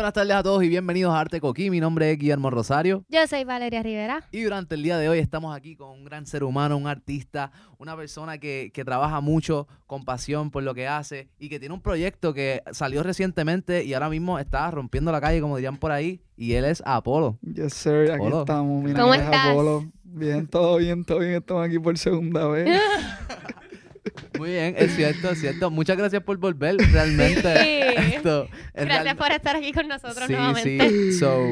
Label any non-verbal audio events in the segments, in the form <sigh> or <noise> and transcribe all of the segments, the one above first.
buenas tardes a todos y bienvenidos a Arte Coquí. Mi nombre es Guillermo Rosario. Yo soy Valeria Rivera. Y durante el día de hoy estamos aquí con un gran ser humano, un artista, una persona que, que trabaja mucho con pasión por lo que hace y que tiene un proyecto que salió recientemente y ahora mismo está rompiendo la calle, como dirían por ahí, y él es Apolo. Yes, sir, aquí Apolo. estamos. Mira, ¿Cómo es estás? Apolo. Bien, todo bien, todo bien. Estamos aquí por segunda vez. <laughs> Muy bien, es cierto, es cierto. Muchas gracias por volver, realmente. Sí. Esto, es Gracias real- por estar aquí con nosotros Sí, nuevamente. sí. So,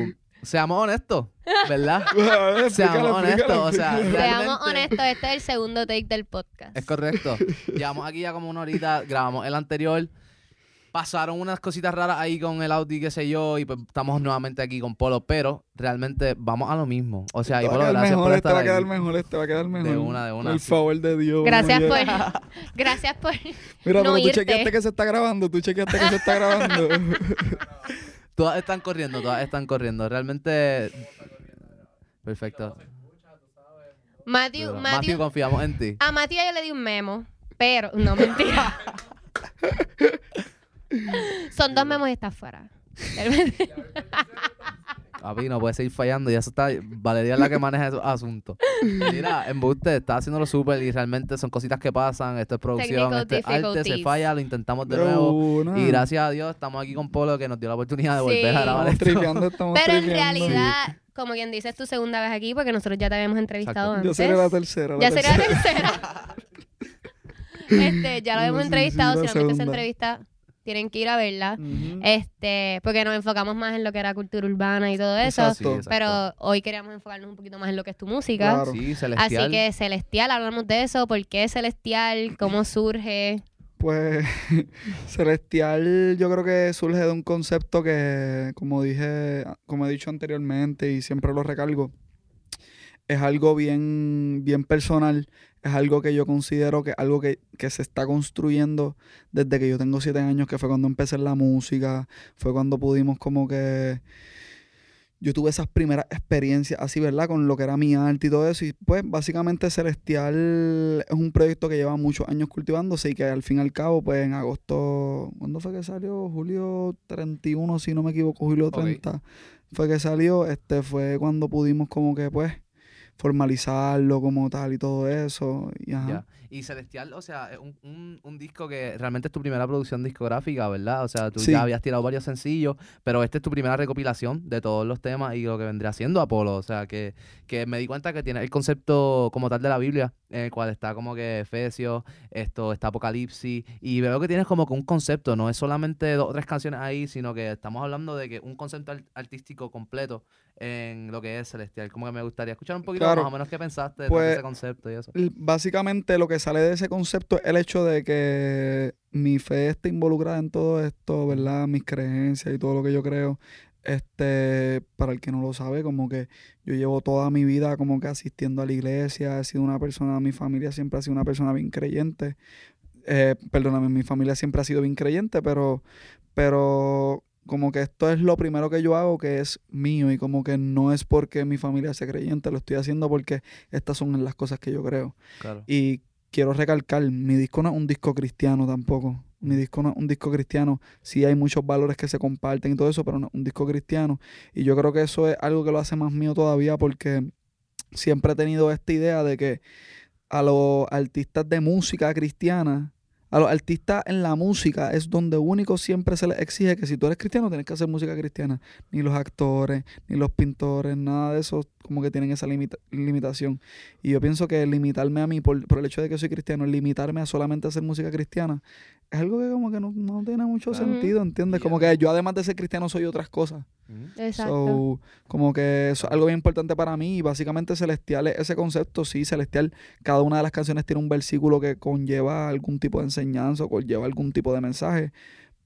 seamos honestos, ¿verdad? <laughs> Seamos honestos, o sea. Seamos honestos, este es el segundo take del podcast. Es correcto. Llevamos aquí ya como una horita, grabamos el anterior. Pasaron unas cositas raras ahí con el Audi, qué sé yo, y pues estamos nuevamente aquí con Polo, pero realmente vamos a lo mismo. O sea, y Te Polo, gracias mejor, por este va a estar quedar ahí. mejor, este va a quedar mejor. una, de una, Por favor de Dios. Gracias por, <laughs> gracias por. <laughs> Mira, no pero tú chequeaste que se está grabando, tú chequeaste que se está grabando. <laughs> Todas están corriendo, todas están corriendo. Realmente... Perfecto. Matthew, Matthew, Matthew, confiamos en ti. a Matthew yo le di un memo, pero no mentira. Son dos memos y está fuera. <laughs> Papi, no puede seguir fallando. Ya eso está. Valeria es la que maneja esos asuntos. Mira, embuste, está haciéndolo súper y realmente son cositas que pasan. Esto es producción, Technical esto es arte, se falla, lo intentamos de nuevo. Y gracias a Dios estamos aquí con Polo que nos dio la oportunidad de Sí. volver a grabar Estamos esto. tripeando, Pero en realidad, como quien dice, es tu segunda vez aquí porque nosotros ya te habíamos entrevistado Exacto. Antes. seré la tercera. la Ya sería la tercera. <laughs> este, ya lo sí, entrevistado. sí, si no segunda. entrevista, tienen que ir a verla. Este, porque nos enfocamos más en lo que era cultura urbana y todo eso. Exacto. Sí, exacto. Pero hoy queríamos enfocarnos un poquito más en lo que es tu música. Claro. Sí, Así celestial. que Celestial, hablamos de eso. ¿Por qué Celestial? ¿Cómo surge? Pues <laughs> Celestial yo creo que surge de un concepto que, como dije, como he dicho anteriormente y siempre lo recalgo, es algo bien, bien personal, es algo que yo considero que algo que, que se está construyendo desde que yo tengo siete años, que fue cuando empecé en la música, fue cuando pudimos como que yo tuve esas primeras experiencias así, ¿verdad? Con lo que era mi arte y todo eso. Y pues básicamente Celestial es un proyecto que lleva muchos años cultivándose y que al fin y al cabo, pues en agosto, ¿cuándo fue que salió? Julio 31, si no me equivoco, julio Ok. 30 fue que salió. Este fue cuando pudimos como que pues formalizarlo como tal y todo eso. Y ajá. Ya. Y Celestial, o sea, es un, un, un disco que realmente es tu primera producción discográfica, ¿verdad? O sea, tú Sí. ya habías tirado varios sencillos, pero esta es tu primera recopilación de todos los temas y lo que vendría siendo Apolo. O sea, que, que me di cuenta que tiene el concepto como tal de la Biblia, en el cual está como que Efesios, esto está Apocalipsis, y veo que tienes como que un concepto, no es solamente dos o tres canciones ahí, sino que estamos hablando de que un concepto art- artístico completo en lo que es Celestial. Como que me gustaría escuchar un poquito Claro. más o menos qué pensaste de Pues, ese concepto y eso. Básicamente lo que sale de ese concepto es el hecho de que mi fe esté involucrada en todo esto, ¿verdad? Mis creencias y todo lo que yo creo. Este, para el que no lo sabe, como que yo llevo toda mi vida como que asistiendo a la iglesia, he sido una persona, mi familia siempre ha sido una persona bien creyente. Eh, perdóname, mi familia siempre ha sido bien creyente, pero, pero como que esto es lo primero que yo hago que es mío y como que no es porque mi familia sea creyente, lo estoy haciendo porque estas son las cosas que yo creo. Claro. Y quiero recalcar, mi disco no es un disco cristiano tampoco. Mi disco no es un disco cristiano. Sí hay muchos valores que se comparten y todo eso, pero no es un disco cristiano. Y yo creo que eso es algo que lo hace más mío todavía porque siempre he tenido esta idea de que a los artistas de música cristiana, a los artistas en la música es donde único siempre se les exige que si tú eres cristiano tienes que hacer música cristiana. Ni los actores, ni los pintores, nada de eso como que tienen esa limita- limitación. Y yo pienso que limitarme a mí por, por el hecho de que soy cristiano, limitarme a solamente hacer música cristiana, es algo que como que no, no tiene mucho sentido, ¿entiendes? Como que yo además de ser cristiano soy otras cosas. Exacto. So, como que es algo bien importante para mí y básicamente Celestial es ese concepto, sí, Celestial, cada una de las canciones tiene un versículo que conlleva algún tipo de enseñanza o conlleva algún tipo de mensaje,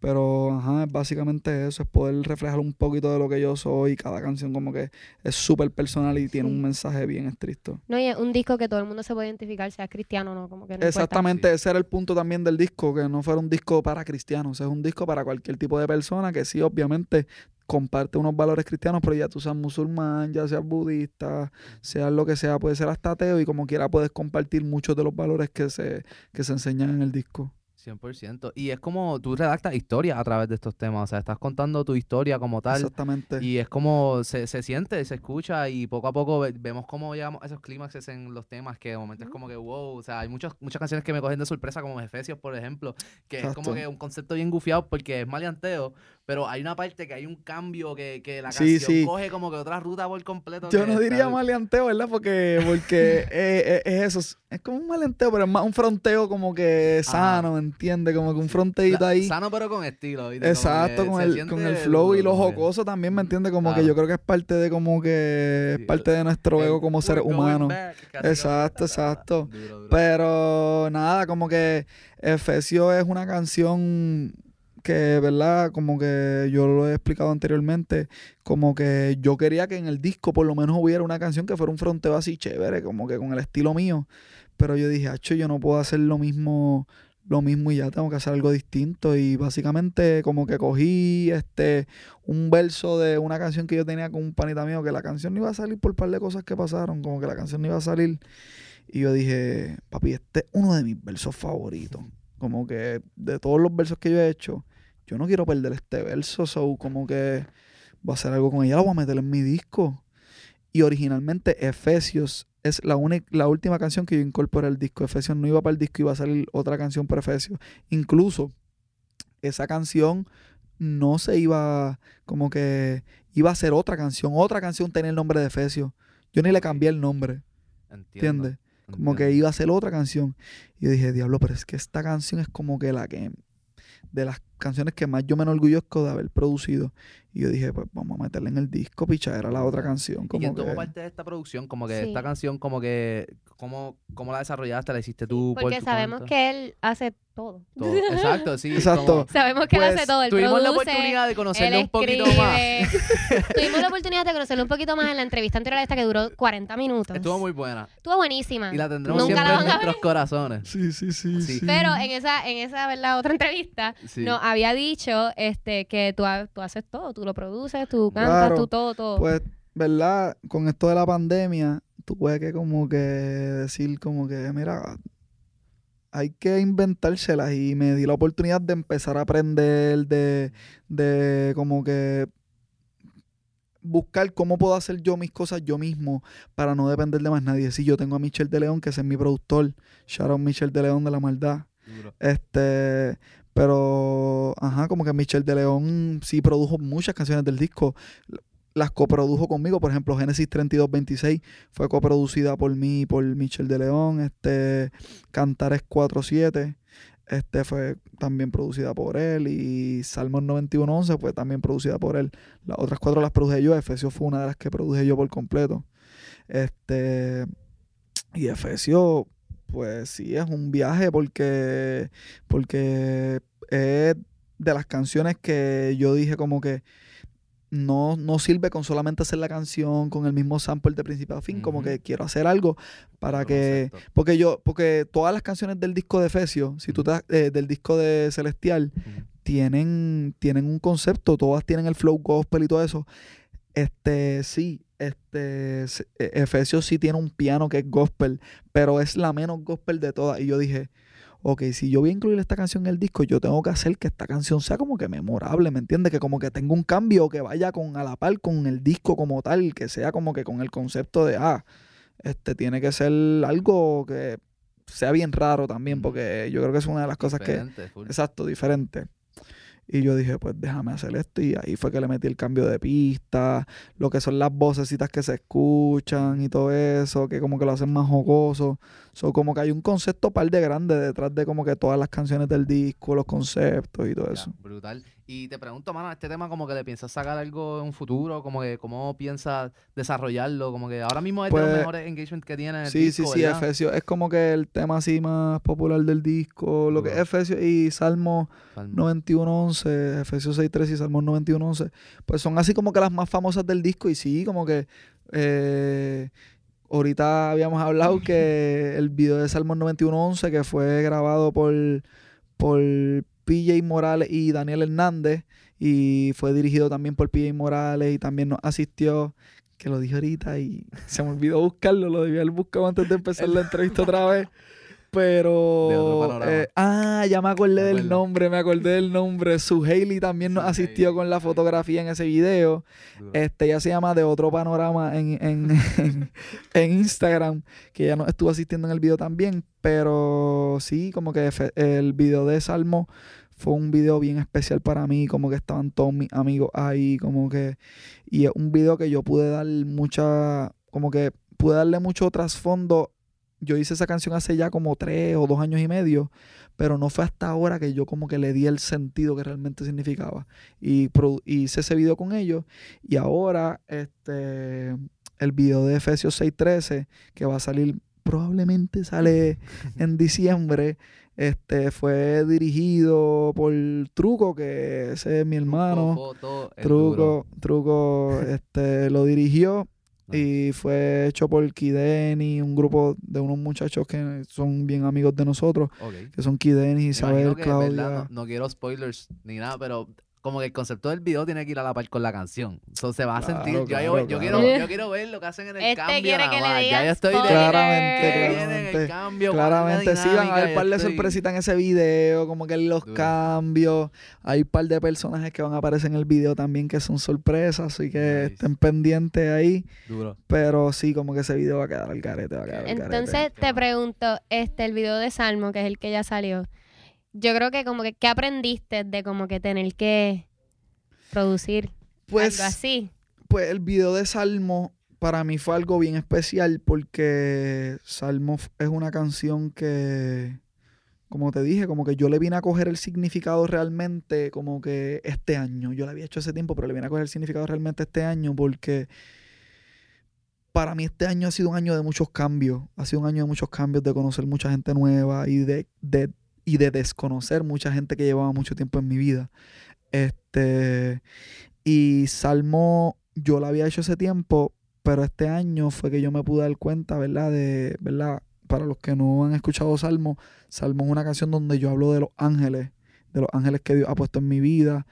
pero ajá, es básicamente eso, es poder reflejar un poquito de lo que yo soy, cada canción como que es súper personal y tiene Sí. un mensaje bien estricto. No, y es un disco que todo el mundo se puede identificar, sea cristiano o no, como que no. Exactamente, Sí. ese era el punto también del disco, que no fuera un disco para cristianos, es un disco para cualquier tipo de persona que sí, obviamente, comparte unos valores cristianos, pero ya tú seas musulmán, ya seas budista, seas lo que sea, puede ser hasta ateo y como quiera puedes compartir muchos de los valores que se, que se enseñan en el disco. 100%. Y es como tú redactas historias a través de estos temas. O sea, estás contando tu historia como tal. Exactamente. Y es como se, se siente, se escucha y poco a poco ve- vemos cómo llegamos a esos clímaxes en los temas que de momento es como que wow, o sea, hay muchas muchas canciones que me cogen de sorpresa como Efesios, por ejemplo, que es como que un concepto bien gufiado porque es maleanteo, pero hay una parte que hay un cambio que, que la canción sí. coge como que otra ruta por completo. Yo no diría está- maleanteo, ¿verdad? Porque, porque <laughs> eh, eh, es eso. es- como un maleanteo, pero es más un fronteo como que sano, ¿me entiendes? Como que un fronteito ahí. Sano pero con estilo. Exacto, con el, con el flow y lo jocoso también, ¿me entiendes? Como que yo creo que es parte de como que es parte de nuestro ego como back, casi Exacto, <laughs> exacto. Duro, duro. Pero nada, como que Efesio es una canción que, ¿verdad? Como que yo lo he explicado anteriormente, como que yo quería que en el disco por lo menos hubiera una canción que fuera un fronteo así chévere, como que con el estilo mío. Pero yo dije, acho, yo no puedo hacer lo mismo, lo mismo y ya tengo que hacer algo distinto. Y básicamente como que cogí este un verso de una canción que yo tenía con un panita mío, que la canción no iba a salir por un par de cosas que pasaron, como que la canción no iba a salir. Y yo dije, papi, este es uno de mis versos favoritos. Como que de todos los versos que yo he hecho, yo no quiero perder este verso. So, como que voy a hacer algo con ella, lo voy a meter en mi disco. Y originalmente Efesios es la, única, la última canción que yo incorporé al disco. Efesios no iba para el disco, iba a salir otra canción por Efesios. Incluso esa canción no se iba, como que iba a ser otra canción. Otra canción tenía el nombre de Efesios. Yo ni le cambié el nombre, ¿entiendes? Como que iba a ser otra canción. Y yo dije, diablo, pero es que esta canción es como que la que. De las canciones que más yo me enorgullezco de haber producido. Y yo dije, pues vamos a meterla en el disco, picha, era la otra canción. ¿Y Como quién que... tomó parte de esta producción? Como que Sí. esta canción, como que, ¿cómo, cómo la desarrollaste? ¿La hiciste tú? por Porque sabemos cuenta? que él hace todo. Todo. Exacto, sí. <laughs> Exacto. como- Sabemos que él Pues, hace todo. Él Tuvimos la oportunidad de él conocerlo un poquito más. <laughs> Tuvimos la oportunidad de conocerlo un poquito más en la entrevista anterior a esta que duró 40 minutos. Estuvo muy buena. Estuvo buenísima. Y la tendremos Nunca siempre la en nuestros corazones. Sí, sí, sí. Sí. sí. Pero en esa, en esa ¿verdad? otra entrevista, Sí. nos había dicho este, que tú, tú haces todo. Tú lo produces, tú cantas, Claro, tú todo, todo. Pues, ¿verdad? Con esto de la pandemia, tuve que como que decir como que, mira, hay que inventárselas y me di la oportunidad de empezar a aprender, de, de como que buscar cómo puedo hacer yo mis cosas yo mismo para no depender de más nadie. Sí, yo tengo a Michel de León, que ese es mi productor. Out Michel de León de la maldad. Duro. Este, pero, ajá, como que Michel de León sí produjo muchas canciones del disco. Las coprodujo conmigo, por ejemplo, Génesis 3226 fue coproducida por mí y por Michel de León. Este, Cantares 47 este fue también producida por él y Salmos 9111 fue también producida por él. Las otras cuatro las produje yo, Efesios fue una de las que produje yo por completo. Este y Efesio pues sí es un viaje porque porque es de las canciones que yo dije como que no, no sirve con solamente hacer la canción con el mismo sample de principio a fin, como que quiero hacer algo para que porque yo, porque todas las canciones del disco de Efesio, si tú te, eh, del disco de Celestial, tienen, tienen un concepto, todas tienen el flow gospel y todo eso. Este, sí, este, se- e- Efesio sí tiene un piano que es gospel, pero es la menos gospel de todas. Y yo dije, ok, si yo voy a incluir esta canción en el disco, yo tengo que hacer que esta canción sea como que memorable, ¿me entiendes? Que como que tenga un cambio que vaya con a la par con el disco como tal, que sea como que con el concepto de, ah, este tiene que ser algo que sea bien raro también, porque yo creo que es una de las cosas que, full. exacto, diferente. Y yo dije, pues déjame hacer esto. Y ahí fue que le metí el cambio de pista, lo que son las vocecitas que se escuchan y todo eso, que como que lo hacen más jocoso. So, como que hay un concepto par de grande detrás de como que todas las canciones del disco, los conceptos y todo Ya, eso. brutal. Y te pregunto, mano, este tema como que le piensas sacar algo en un futuro, como que cómo piensas desarrollarlo, como que ahora mismo es de los Pues, mejores engagements que tiene el Sí, disco, sí, sí, ¿verdad? Efesio es como que el tema así más popular del disco, lo que es. Efesio y Salmo Palma. 91.11, Efesios 6.3 y Salmos 91.11, pues son así como que las más famosas del disco y sí, como que eh, ahorita habíamos hablado que <laughs> el video de Salmos 91.11 que fue grabado por, por PJ Morales y Daniel Hernández y fue dirigido también por PJ Morales y también nos asistió, que lo dije ahorita y <laughs> se me olvidó buscarlo, lo debía haber buscado antes de empezar la entrevista otra vez. <laughs> Pero. De otro panorama. eh, ah, ya me acordé Me del nombre, me acordé del nombre. Su Hailey también nos asistió Haley. con la fotografía en ese video. Este, ella se llama De Otro Panorama en, en, en, <laughs> en Instagram, que ella nos estuvo asistiendo en el video también. Pero sí, como que el video de Salmo fue un video bien especial para mí, como que estaban todos mis amigos ahí, como que... Y es un video que yo pude dar mucha... Como que pude darle mucho trasfondo. Yo hice esa canción hace ya como tres o dos años y medio, pero no fue hasta ahora que yo como que le di el sentido que realmente significaba. Y hice ese video con ellos. Y ahora, este, el video de Efesios 6:13, que va a salir, probablemente sale <laughs> en diciembre, este, fue dirigido por Truco, que ese es mi hermano. Foto, duro. Truco, Truco, <laughs> este, lo dirigió y fue hecho por Kideni, un grupo de unos muchachos que son bien amigos de nosotros, que son Kideni, Isabel, Claudia. no, no quiero spoilers ni nada, pero como que el concepto del video tiene que ir a la par con la canción. So, se va a Claro, sentir. yo, claro, yo claro. quiero, yo quiero ver lo que hacen en el Este cambio. quiere que le ya yo estoy. Claramente, claramente. el cambio. Claramente sí, van a haber dinámica, par de estoy- sorpresitas en ese video, como que los Duro. cambios. Hay un par de personajes que van a aparecer en el video también que son sorpresas, así que Nice. estén pendientes ahí. Duro. Pero sí, como que ese video va a quedar al garete, va a quedar al garete. Entonces te pregunto, este, el video de Salmo, que es el que ya salió, yo creo que como que, ¿qué aprendiste de como que tener que producir Pues, algo así? pues el video de Salmo para mí fue algo bien especial porque Salmo es una canción que, como te dije, como que yo le vine a coger el significado realmente como que este año. Yo lo había hecho hace tiempo, pero le vine a coger el significado realmente este año porque para mí este año ha sido un año de muchos cambios. Ha sido un año de muchos cambios, de conocer mucha gente nueva y de, de- y de desconocer mucha gente que llevaba mucho tiempo en mi vida. Este, y Salmo, yo lo había hecho ese tiempo, pero este año fue que yo me pude dar cuenta, ¿verdad? De, ¿verdad? Para los que no han escuchado Salmo, Salmo es una canción donde yo hablo de los ángeles, de los ángeles que Dios ha puesto en mi vida.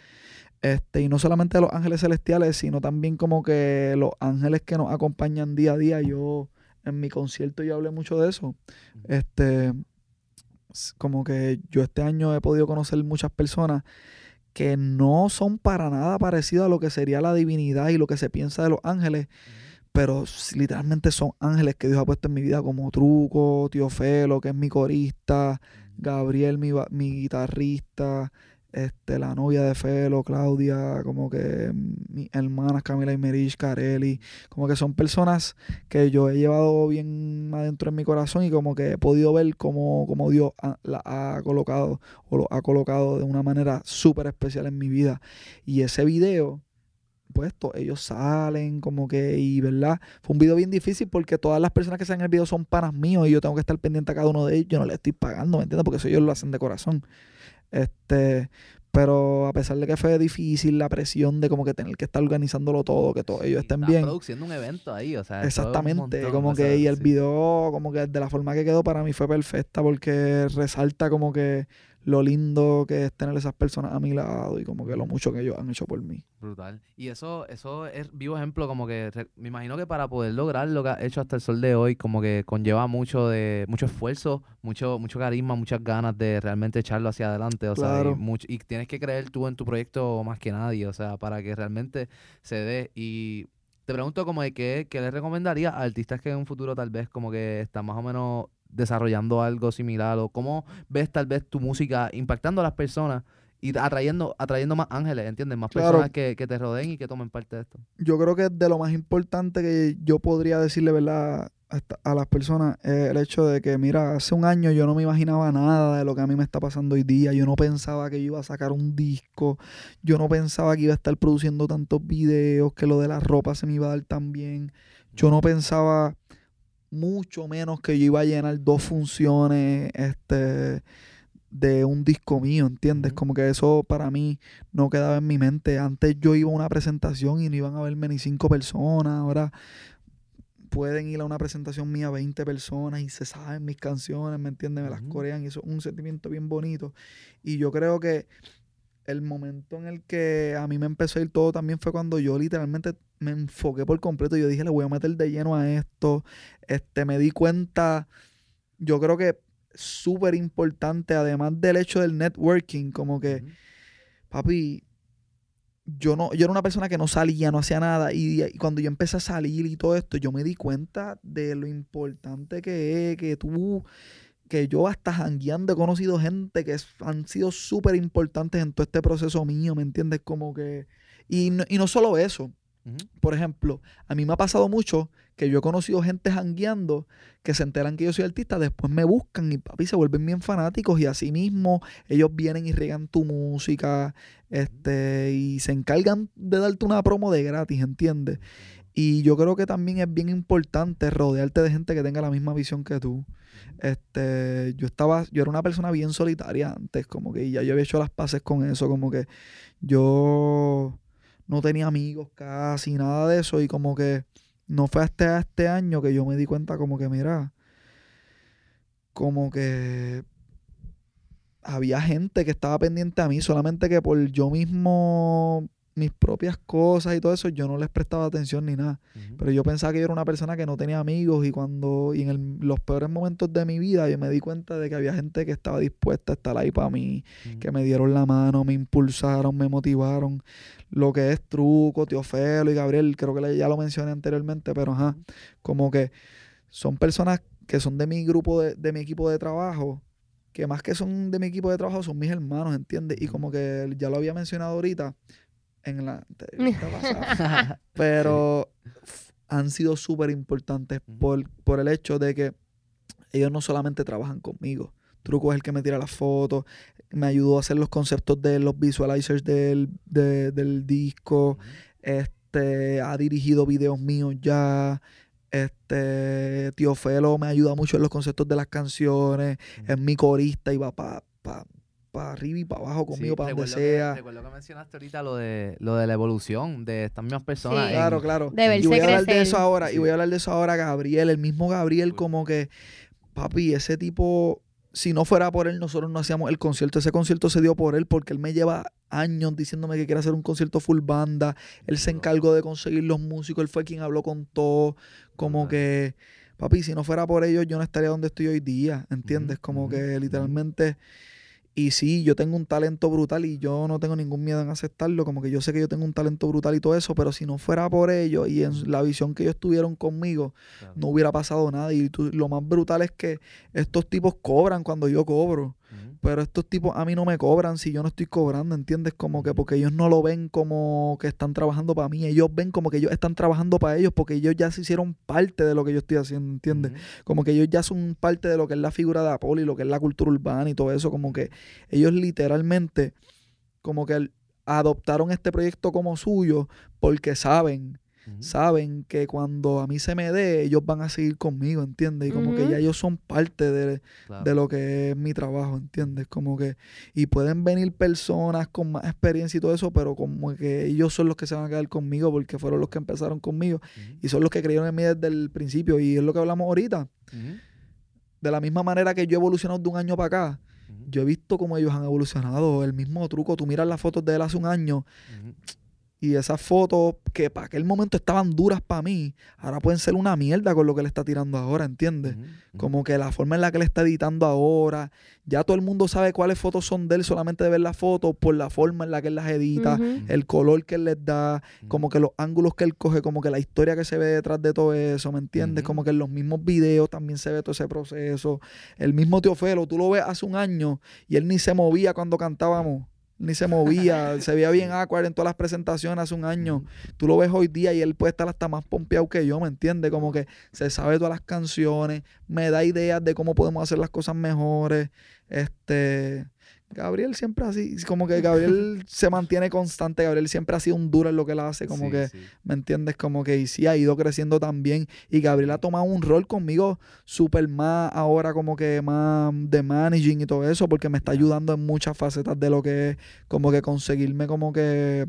Este, y no solamente de los ángeles celestiales, sino también como que los ángeles que nos acompañan día a día. Yo, en mi concierto, yo hablé mucho de eso. Este, como que yo este año he podido conocer muchas personas que no son para nada parecidas a lo que sería la divinidad y lo que se piensa de los ángeles, pero literalmente son ángeles que Dios ha puesto en mi vida, como Truco, Tío Felo, que es mi corista, Gabriel, mi, mi guitarrista, este, la novia de Felo, Claudia, como que mis hermanas Camila y Merish, Carelli, como que son personas que yo he llevado bien adentro en mi corazón y como que he podido ver cómo, cómo Dios la ha colocado o lo ha colocado de una manera súper especial en mi vida. Y ese video, pues ellos salen como que, y verdad, fue un video bien difícil porque todas las personas que salen en el video son panas míos y yo tengo que estar pendiente a cada uno de ellos. Yo no les estoy pagando, ¿me entiendes? Porque eso ellos lo hacen de corazón. Este, pero a pesar de que fue difícil la presión de como que tener que estar organizándolo todo, que todos ellos estén bien. produciendo un evento ahí, o sea, Exactamente, montón, como que y el sí. video, como que de la forma que quedó para mí fue perfecta porque resalta como que lo lindo que es tener esas personas a mi lado y como que lo mucho que ellos han hecho por mí. Brutal. Y eso, eso es vivo ejemplo, como que re- me imagino que para poder lograr lo que has hecho hasta el sol de hoy, como que conlleva mucho de, mucho esfuerzo, mucho, mucho carisma, muchas ganas de realmente echarlo hacia adelante. O sea, y, mucho, y tienes que creer tú en tu proyecto más que nadie, o sea, para que realmente se dé. Y te pregunto como de qué, qué le recomendaría a artistas que en un futuro tal vez como que están más o menos desarrollando algo similar o cómo ves tal vez tu música impactando a las personas y atrayendo, atrayendo más ángeles, ¿entiendes? Más Claro. personas que, que te rodeen y que tomen parte de esto. Yo creo que de lo más importante que yo podría decirle, ¿verdad? A las personas el hecho de que, mira, hace un año yo no me imaginaba nada de lo que a mí me está pasando hoy día. Yo no pensaba que yo iba a sacar un disco. Yo no pensaba que iba a estar produciendo tantos videos, que lo de la ropa se me iba a dar tan bien. Yo no pensaba mucho menos que yo iba a llenar dos funciones este, de un disco mío, ¿entiendes? Como que eso para mí no quedaba en mi mente. Antes yo iba a una presentación y no iban a verme ni cinco personas. Ahora pueden ir a una presentación mía 20 personas y se saben mis canciones, ¿me entiendes? Me las corean y eso es un sentimiento bien bonito. Y yo creo que el momento en el que a mí me empezó a ir todo también fue cuando yo literalmente me enfoqué por completo. Yo dije, le voy a meter de lleno a esto. Este, me di cuenta, yo creo que súper importante, además del hecho del networking, como que, papi, yo no, yo era una persona que no salía, no hacía nada. Y, y cuando yo empecé a salir y todo esto, yo me di cuenta de lo importante que es, que tú, que yo hasta jangueando he conocido gente que han sido súper importantes en todo este proceso mío, ¿me entiendes? Como que. Y no, y no solo eso. Por ejemplo, a mí me ha pasado mucho que yo he conocido gente jangueando que se enteran que yo soy artista, después me buscan y papi se vuelven bien fanáticos y así mismo ellos vienen y regan tu música este, y se encargan de darte una promo de gratis, ¿entiendes? Y yo creo que también es bien importante rodearte de gente que tenga la misma visión que tú. Este, yo estaba, yo era una persona bien solitaria antes, como que ya yo había hecho las paces con eso, como que yo no tenía amigos casi, nada de eso, y como que no fue hasta este año que yo me di cuenta como que, mira, como que había gente que estaba pendiente a mí, solamente que por yo mismo, mis propias cosas y todo eso, yo no les prestaba atención ni nada. Pero yo pensaba que yo era una persona que no tenía amigos y cuando y en el- los peores momentos de mi vida yo me di cuenta de que había gente que estaba dispuesta a estar ahí para mí, que me dieron la mano, me impulsaron, me motivaron. Lo que es Truco, Teofelo y Gabriel, creo que ya lo mencioné anteriormente, pero ajá, como que son personas que son de mi grupo, de, de mi equipo de trabajo, que más que son de mi equipo de trabajo son mis hermanos, ¿entiendes? Y como que ya lo había mencionado ahorita en la entrevista <laughs> pasada, pero han sido súper importantes por, por el hecho de que ellos no solamente trabajan conmigo. Truco es el que me tira las fotos, me ayudó a hacer los conceptos de los visualizers del, de- del disco, este, ha dirigido videos míos ya. Este, Tío Felo me ayuda mucho en los conceptos de las canciones, es mi corista y va para pa, pa arriba y para abajo conmigo, Sí, para donde recuerdo que- sea. recuerdo que mencionaste ahorita lo de, lo de la evolución de estas mismas personas. Sí. en- Claro, claro. De verse y voy a hablar de eso ahora, y voy a hablar de eso ahora, Gabriel, el mismo Gabriel, como que, papi, ese tipo, si no fuera por él, nosotros no hacíamos el concierto. Ese concierto se dio por él porque él me lleva años diciéndome que quiere hacer un concierto full banda. Él se encargó de conseguir los músicos, él fue quien habló con todo. Como que, papi, si no fuera por ellos, yo no estaría donde estoy hoy día, ¿entiendes? Como que literalmente. Y sí, yo tengo un talento brutal y yo no tengo ningún miedo en aceptarlo. Como que yo sé que yo tengo un talento brutal y todo eso, pero si no fuera por ellos y en la visión que ellos tuvieron conmigo, Claro. no hubiera pasado nada. Y tú- lo más brutal es que estos tipos cobran cuando yo cobro. Pero estos tipos a mí no me cobran si yo no estoy cobrando, ¿entiendes? Como que porque ellos no lo ven como que están trabajando para mí. Ellos ven como que ellos están trabajando para ellos porque ellos ya se hicieron parte de lo que yo estoy haciendo, ¿entiendes? Como que ellos ya son parte de lo que es la figura de Apolo y lo que es la cultura urbana y todo eso. Como que ellos literalmente como que adoptaron este proyecto como suyo porque saben, Saben que cuando a mí se me dé, ellos van a seguir conmigo, ¿entiendes? Y como que ya ellos son parte de, Claro. de lo que es mi trabajo, ¿entiendes? Como que, y pueden venir personas con más experiencia y todo eso, pero como que ellos son los que se van a quedar conmigo porque fueron los que empezaron conmigo y son los que creyeron en mí desde el principio y es lo que hablamos ahorita. De la misma manera que yo he evolucionado de un año para acá, yo he visto cómo ellos han evolucionado. El mismo truco, tú miras las fotos de él hace un año. Y esas fotos que para aquel momento estaban duras para mí, ahora pueden ser una mierda con lo que le está tirando ahora, ¿entiendes? Como que la forma en la que le está editando ahora, ya todo el mundo sabe cuáles fotos son de él solamente de ver las fotos por la forma en la que él las edita, el color que él les da, como que los ángulos que él coge, como que la historia que se ve detrás de todo eso, ¿me entiendes? Como que en los mismos videos también se ve todo ese proceso. El mismo Teofelo, tú lo ves hace un año y él ni se movía cuando cantábamos. Ni se movía, <laughs> se veía bien awkward en todas las presentaciones hace un año. Tú lo ves hoy día y él puede estar hasta más pompeado que yo, ¿me entiendes? Como que se sabe todas las canciones, me da ideas de cómo podemos hacer las cosas mejores. Este, Gabriel siempre así, como que Gabriel <laughs> se mantiene constante, Gabriel siempre ha sido un duro en lo que él hace, como Sí, que, sí. ¿me entiendes? Como que y sí ha ido creciendo también y Gabriel ha tomado un rol conmigo súper más ahora como que más de managing y todo eso, porque me está ayudando en muchas facetas de lo que es como que conseguirme como que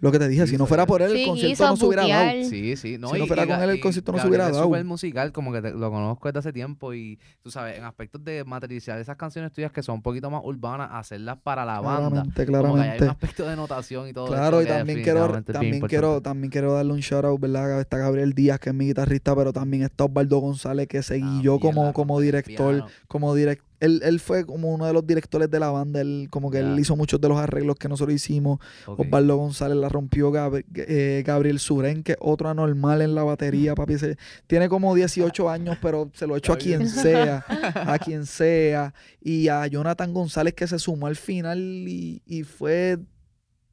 Lo que te dije, si no fuera por él, el concierto no se hubiera dado. Sí, sí. No, Si no fuera y con él, el y concierto no se hubiera es dado. súper musical, como que te- lo conozco desde hace tiempo y, tú sabes, en aspectos de materializar esas canciones tuyas que son un poquito más urbanas, hacerlas para la banda. Claramente, Como que hay claramente. un aspecto de notación y todo Claro, y también quiero, es también quiero, también quiero darle un shout out, ¿verdad? Está Gabriel Díaz, que es mi guitarrista, pero también está Osvaldo González, que seguí yo También como, la como director, como direct, él, él fue como uno de los directores de la banda, él como que él hizo muchos de los arreglos que nosotros hicimos. Ok. Osvaldo González la rompió, Gab- eh, Gabriel Suren, que es otro anormal en la batería, papi. ese- tiene como 18 años, pero se lo echó a Está bien. quien sea, a <laughs> quien sea. Y a Jonathan González que se sumó al final y, y fue,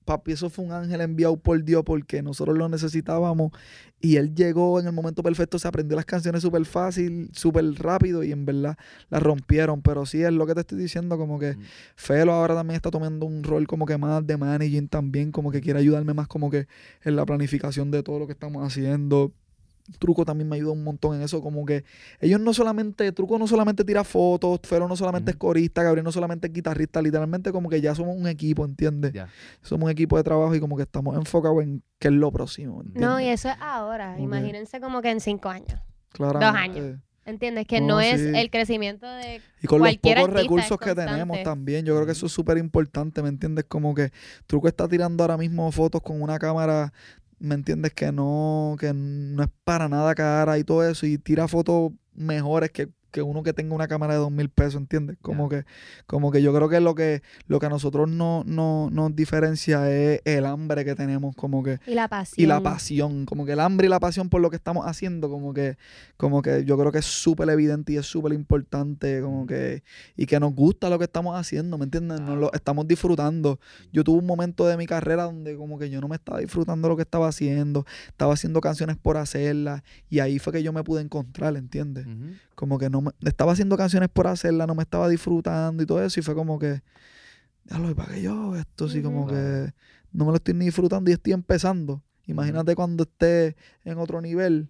papi, eso fue un ángel enviado por Dios porque nosotros lo necesitábamos. Y él llegó en el momento perfecto, se aprendió las canciones súper fácil, súper rápido y en verdad las rompieron. Pero sí, es lo que te estoy diciendo, como que Mm. Felo ahora también está tomando un rol como que más de managing también, como que quiere ayudarme más como que en la planificación de todo lo que estamos haciendo. Truco también me ayuda un montón en eso, como que ellos no solamente, Truco no solamente tira fotos, Felo no solamente es corista, Gabriel no solamente es guitarrista, literalmente como que ya somos un equipo, ¿entiendes? Somos un equipo de trabajo y como que estamos enfocados en qué es lo próximo, ¿entiendes? No, y eso es ahora. Imagínense como que en cinco años. Claramente. años. ¿Entiendes? Que No, no, es sí. el crecimiento de... Y con los pocos recursos que tenemos también, yo creo que eso es súper importante, ¿me entiendes? Como que Truco está tirando ahora mismo fotos con una cámara, ¿me entiendes? Que no, que no es para nada cara y todo eso, y tira fotos mejores que, que uno que tenga una cámara de dos mil pesos, ¿entiendes? Como que, como que yo creo que lo que, lo que a nosotros no, no, nos diferencia es el hambre que tenemos, como que Y la pasión. y la pasión, como que el hambre y la pasión por lo que estamos haciendo, como que, como que yo creo que es súper evidente y es súper importante, como que, y que nos gusta lo que estamos haciendo, ¿me entiendes? Nos lo estamos disfrutando. Yo tuve un momento de mi carrera donde como que yo no me estaba disfrutando lo que estaba haciendo, estaba haciendo canciones por hacerlas, y ahí fue que yo me pude encontrar, ¿entiendes? Como que no me, estaba haciendo canciones por hacerlas, no me estaba disfrutando y todo eso, y fue como que, ¿y para qué yo esto? Así como que no me lo estoy ni disfrutando y estoy empezando. Imagínate cuando esté en otro nivel,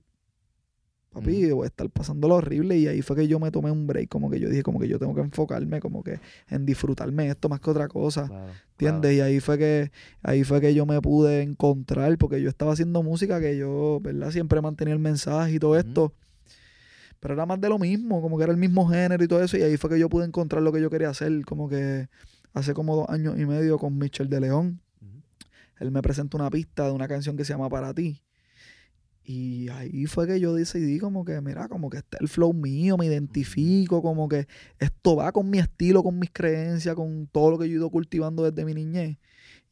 papi, voy a estar pasando lo horrible y ahí fue que yo me tomé un break, como que yo dije, como que yo tengo que enfocarme, como que en disfrutarme esto más que otra cosa. Claro, ¿Entiendes? Y ahí fue que ahí fue que yo me pude encontrar porque yo estaba haciendo música que yo, ¿verdad? Siempre mantenía el mensaje y todo esto. Pero era más de lo mismo, como que era el mismo género y todo eso. Y ahí fue que yo pude encontrar lo que yo quería hacer, como que hace como dos años y medio con Michel de León. Él me presentó una pista de una canción que se llama Para ti. Y ahí fue que yo decidí como que, mira, como que este es el flow mío, me identifico, como que esto va con mi estilo, con mis creencias, con todo lo que yo he ido cultivando desde mi niñez.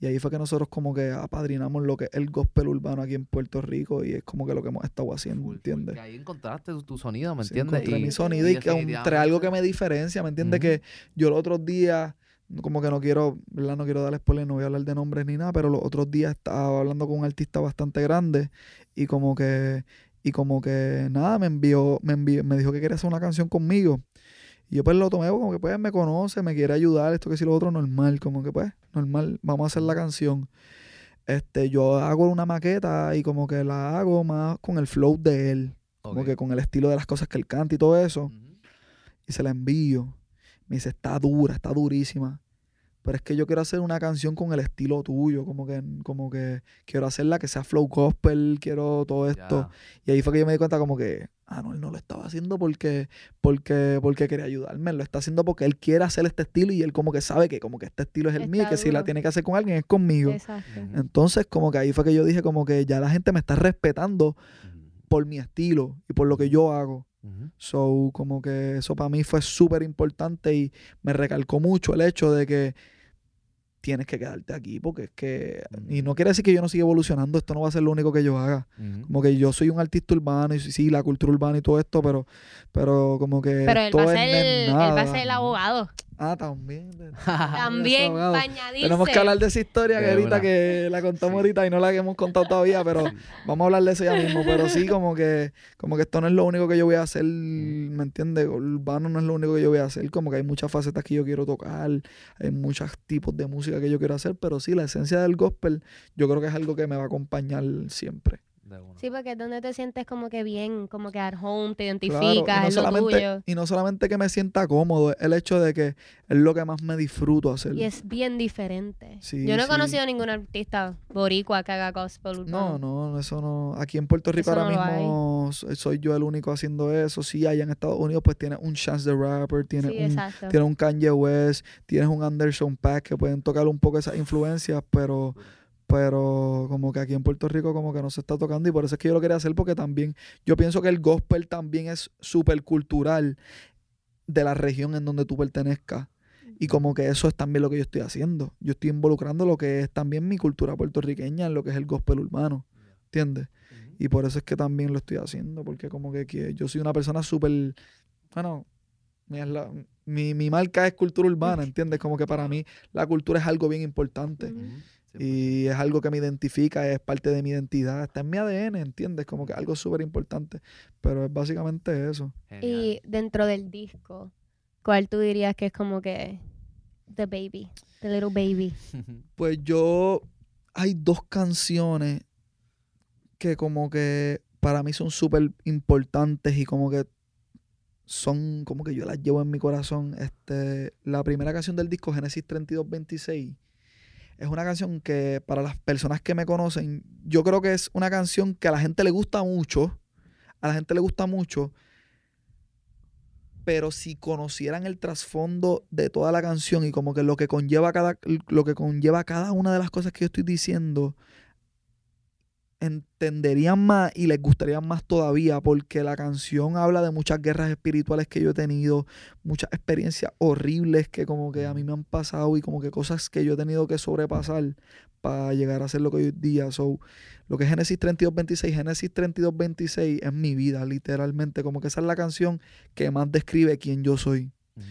Y ahí fue que nosotros como que apadrinamos lo que es el gospel urbano aquí en Puerto Rico y es como que lo que hemos estado haciendo, full, ¿entiendes? que ahí encontraste tu, tu sonido, ¿me Sí, entiendes? encontré Y- mi sonido y, que entre definitivamente- algo que me diferencia, ¿me entiendes? Que yo los otros días, como que no quiero, ¿verdad? No quiero darle spoiler, no voy a hablar de nombres ni nada, pero los otros días estaba hablando con un artista bastante grande y como que, y como que nada, me envió, me envió, me dijo que quería hacer una canción conmigo. Y yo pues lo tomé como que pues me conoce, me quiere ayudar, esto que si lo otro normal, como que pues, normal, vamos a hacer la canción. Este, yo hago una maqueta y como que la hago más con el flow de él, como que con el estilo de las cosas que él canta y todo eso y se la envío. Me dice, está dura, está durísima. Pero es que yo quiero hacer una canción con el estilo tuyo, como que, como que quiero hacerla que sea flow gospel, quiero todo esto. Ya. Y ahí fue que yo me di cuenta como que, ah, no, él no lo estaba haciendo porque, porque, porque quería ayudarme, él lo está haciendo porque él quiere hacer este estilo y él como que sabe que como que este estilo es el mío y que si la tiene que hacer con alguien es conmigo. Exacto. Entonces como que ahí fue que yo dije como que ya la gente me está respetando por mi estilo y por lo que yo hago. So, como que eso para mí fue súper importante y me recalcó mucho el hecho de que tienes que quedarte aquí porque es que... Y no quiere decir que yo no siga evolucionando, esto no va a ser lo único que yo haga. Como que yo soy un artista urbano y sí, la cultura urbana y todo esto, pero, pero como que... Pero él a ser va a ser el abogado. Ah, también. <laughs> También, añadirse. Tenemos que hablar de esa historia que ahorita que la contamos Sí. ahorita y no la hemos contado todavía, pero vamos a hablar de eso ya mismo. Pero sí, como que, como que esto no es lo único que yo voy a hacer, ¿me entiendes? Urbano no es lo único que yo voy a hacer. Como que hay muchas facetas que yo quiero tocar, hay muchos tipos de música que yo quiero hacer, pero sí, la esencia del gospel, yo creo que es algo que me va a acompañar siempre. De. Sí, porque es donde te sientes como que bien, como que at home, te Claro, identificas, no es lo tuyo. y no solamente que me sienta cómodo, es el hecho de que es lo que más me disfruto hacer. Y es bien diferente. Sí, Yo no he sí. conocido a ningún artista boricua que haga gospel No, urbano. no, eso no. Aquí en Puerto Rico Eso ahora no mismo so- soy yo el único haciendo eso. Sí, allá en Estados Unidos pues tiene un Chance the Rapper, tiene Sí, un un Kanye West, tienes un Anderson Paak que pueden tocar un poco esas influencias, pero, pero como que aquí en Puerto Rico como que no se está tocando y por eso es que yo lo quería hacer porque también yo pienso que el gospel también es súper cultural de la región en donde tú pertenezcas. Y como que eso es también lo que yo estoy haciendo. Yo estoy involucrando lo que es también mi cultura puertorriqueña en lo que es el gospel urbano. ¿Entiendes? Y por eso es que también lo estoy haciendo, porque como que, yo soy una persona súper... Bueno, mi, mi, marca es cultura urbana, <laughs> ¿entiendes? Como que para mí la cultura es algo bien importante. Y es algo que me identifica, es parte de mi identidad, está en mi ADN, ¿entiendes? Como que algo súper importante, pero es básicamente eso. Y dentro del disco, ¿cuál tú dirías que es como que The Baby, The Little Baby? <laughs> pues yo, hay dos canciones que como que para mí son súper importantes y como que son como que yo las llevo en mi corazón. Este, la primera canción del disco, Génesis 3226, es una canción que para las personas que me conocen, yo creo que es una canción que a la gente le gusta mucho, a la gente le gusta mucho, pero si conocieran el trasfondo de toda la canción y como que lo que conlleva cada, lo que conlleva cada una de las cosas que yo estoy diciendo, entenderían más y les gustaría más todavía porque la canción habla de muchas guerras espirituales que yo he tenido, muchas experiencias horribles que como que a mí me han pasado y como que cosas que yo he tenido que sobrepasar para llegar a ser lo que hoy día. So, lo que es Génesis 32.26, Génesis 32.26 es mi vida, literalmente. Como que esa es la canción que más describe quién yo soy. Ujú.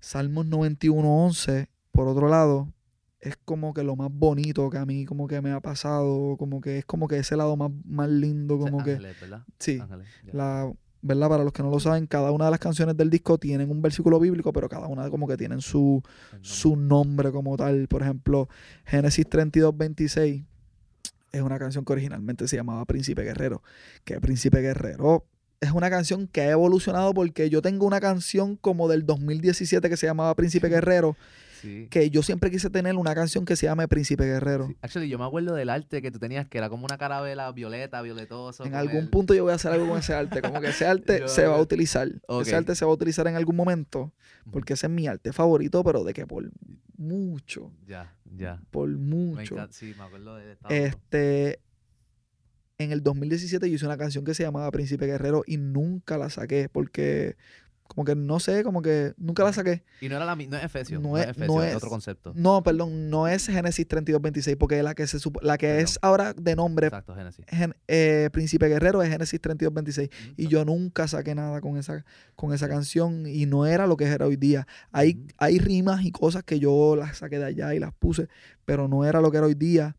Salmos 91.11, por otro lado, es como que lo más bonito que a mí como que me ha pasado, como que es como que ese lado más, más lindo, O sea, como que... Ángeles, ¿verdad? Sí, Ángeles, la, ¿verdad? Para los que no lo saben, cada una de las canciones del disco tienen un versículo bíblico, pero cada una como que tienen su, nombre. su nombre como tal. Por ejemplo, Génesis 32, 26 es una canción que originalmente se llamaba Príncipe Guerrero. Que Príncipe Guerrero es una canción que ha evolucionado porque yo tengo una canción como del 2017 que se llamaba Príncipe Guerrero, Sí. que yo siempre quise tener una canción que se llame Príncipe Guerrero. Sí. Actually, yo me acuerdo del arte que tú tenías, que era como una carabela violeta, violetoso. En algún el- punto yo voy a hacer algo con ese arte, como que ese arte <laughs> Yo- se va a utilizar. Ese arte se va a utilizar en algún momento, Ujú. porque ese es mi arte favorito, pero de que por mucho, Ya, ya. por mucho. sí, me acuerdo de. Este, en el 2017 yo hice una canción que se llamaba Príncipe Guerrero y nunca la saqué porque como que no sé, como que nunca la saqué. Y no era la no es Efesio, No no, es es- Efesio, no es es- otro concepto. No, perdón, no es Génesis 3226 porque la que se la que es ahora de nombre Exacto, Génesis. Gen- eh, Príncipe Guerrero es Génesis 3226 Ujú. y yo nunca saqué nada con esa con esa canción y no era lo que era hoy día. Hay hay rimas y cosas que yo las saqué de allá y las puse, pero no era lo que era hoy día.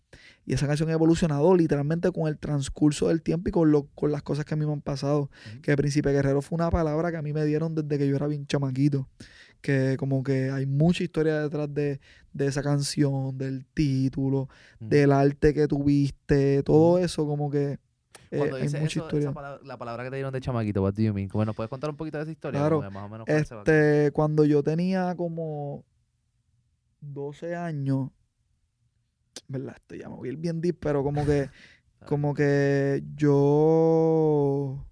Y esa canción ha evolucionado literalmente con el transcurso del tiempo y con, lo, con las cosas que a mí me han pasado. Ujú. Que Príncipe Guerrero fue una palabra que a mí me dieron desde que yo era bien chamaquito. Que como que hay mucha historia detrás de, de esa canción, del título, del arte que tuviste, todo eso como que eh, Cuando hay dices mucha eso, historia. palabra- la palabra que te dieron de chamaquito, what do you mean? Bueno, ¿puedes contar un poquito de esa historia? Claro. Más o menos. Este, cuando yo tenía como 12 años, ¿verdad? Esto ya me voy a ir bien deep, pero como que, <laughs> como que yo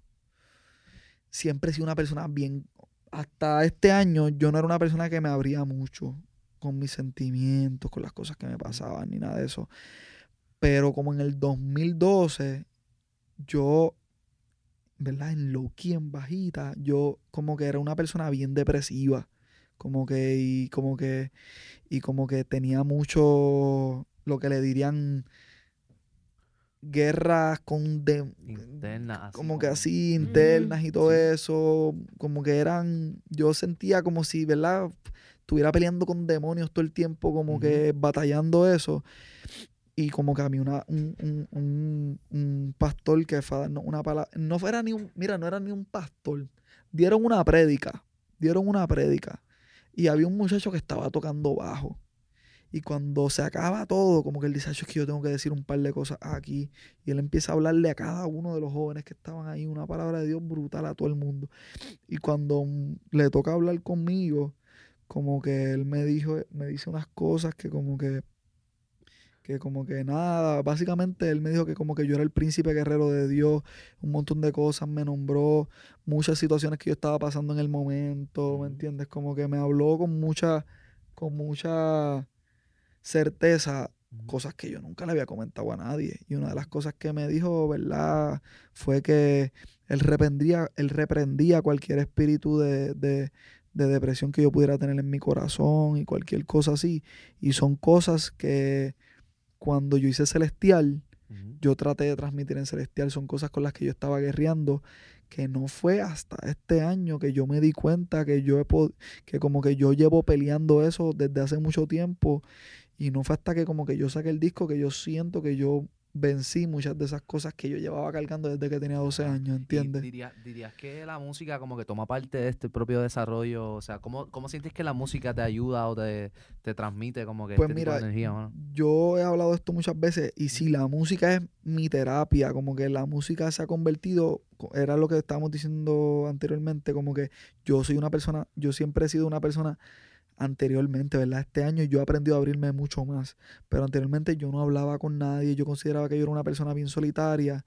siempre he sido una persona bien, hasta este año yo no era una persona que me abría mucho con mis sentimientos, con las cosas que me pasaban, ni nada de eso. Pero como en el 2012, yo, ¿verdad? En low key, en bajita, yo como que era una persona bien depresiva. Como que, y como que, y como que tenía mucho, lo que le dirían, guerras con de- Interna, así como que así internas y todo sí. eso, como que eran, yo sentía como si, ¿verdad? Estuviera peleando con demonios todo el tiempo, como que batallando eso. Y como que a mí una, un, un- un- un pastor que fue a darnos una palabra, no fuera ni un, mira, no era ni un pastor, dieron una prédica, dieron una prédica. Y había un muchacho que estaba tocando bajo. Y cuando se acaba todo, como que él dice, "Acho, es que yo tengo que decir un par de cosas aquí. Y él empieza a hablarle a cada uno de los jóvenes que estaban ahí una palabra de Dios brutal a todo el mundo. Y cuando mm, le toca hablar conmigo, como que él me dijo, me dice unas cosas que como que, que como que nada, básicamente él me dijo que como que yo era el príncipe guerrero de Dios, un montón de cosas, me nombró muchas situaciones que yo estaba pasando en el momento, ¿me entiendes? Como que me habló con mucha, con mucha certeza cosas que yo nunca le había comentado a nadie. Y una de las cosas que me dijo, ¿verdad? Fue que él reprendía, él reprendía cualquier espíritu de, de, de depresión que yo pudiera tener en mi corazón y cualquier cosa así. Y son cosas que cuando yo hice Celestial, yo traté de transmitir en Celestial, son cosas con las que yo estaba guerreando, que no fue hasta este año que yo me di cuenta que yo he que como que yo llevo peleando eso desde hace mucho tiempo y no fue hasta que como que yo saqué el disco que yo siento que yo vencí muchas de esas cosas que yo llevaba cargando desde que tenía 12 Ajá. años, ¿entiendes? diría- dirías que la música como que toma parte de este propio desarrollo, o sea, ¿cómo, cómo sientes que la música te ayuda o te, te transmite como que Pues este tipo mira, de energía, mano? yo he hablado de esto muchas veces y si la música es mi terapia, como que la música se ha convertido, co- era lo que estábamos diciendo anteriormente, como que yo soy una persona, yo siempre he sido una persona anteriormente, ¿verdad? Este año yo he aprendido a abrirme mucho más, pero anteriormente yo no hablaba con nadie, yo consideraba que yo era una persona bien solitaria